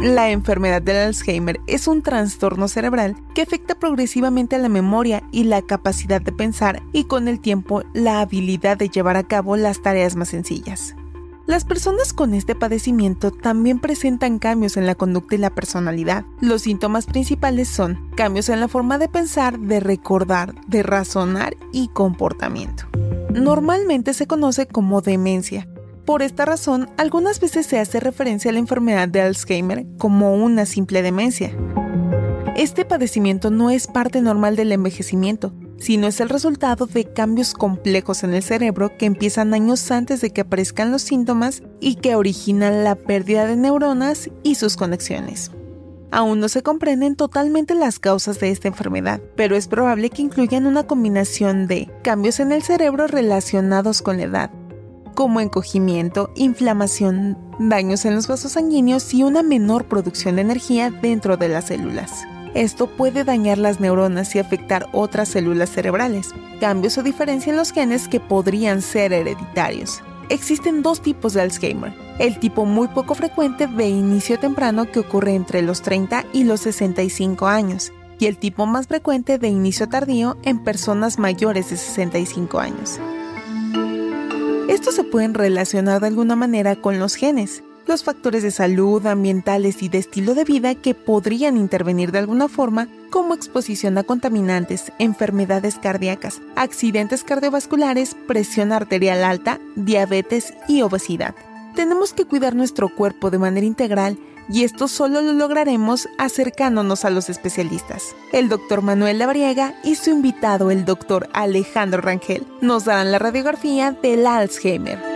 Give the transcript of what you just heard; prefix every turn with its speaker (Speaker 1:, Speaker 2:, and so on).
Speaker 1: La enfermedad del Alzheimer es un trastorno cerebral que afecta progresivamente a la memoria y la capacidad de pensar y con el tiempo la habilidad de llevar a cabo las tareas más sencillas. Las personas con este padecimiento también presentan cambios en la conducta y la personalidad. Los síntomas principales son cambios en la forma de pensar, de recordar, de razonar y comportamiento. Normalmente se conoce como demencia, por esta razón, algunas veces se hace referencia a la enfermedad de Alzheimer como una simple demencia. Este padecimiento no es parte normal del envejecimiento, sino es el resultado de cambios complejos en el cerebro que empiezan años antes de que aparezcan los síntomas y que originan la pérdida de neuronas y sus conexiones. Aún no se comprenden totalmente las causas de esta enfermedad, pero es probable que incluyan una combinación de cambios en el cerebro relacionados con la edad, como encogimiento, inflamación, daños en los vasos sanguíneos y una menor producción de energía dentro de las células. Esto puede dañar las neuronas y afectar otras células cerebrales, cambios o diferencia en los genes que podrían ser hereditarios. Existen dos tipos de Alzheimer, el tipo muy poco frecuente de inicio temprano que ocurre entre los 30 y los 65 años, y el tipo más frecuente de inicio tardío en personas mayores de 65 años. Estos se pueden relacionar de alguna manera con los genes, los factores de salud, ambientales y de estilo de vida que podrían intervenir de alguna forma, como exposición a contaminantes, enfermedades cardíacas, accidentes cardiovasculares, presión arterial alta, diabetes y obesidad. Tenemos que cuidar nuestro cuerpo de manera integral y esto solo lo lograremos acercándonos a los especialistas. El doctor Manuel Labriega y su invitado, el doctor Alejandro Rangel, nos darán la radiografía del Alzheimer.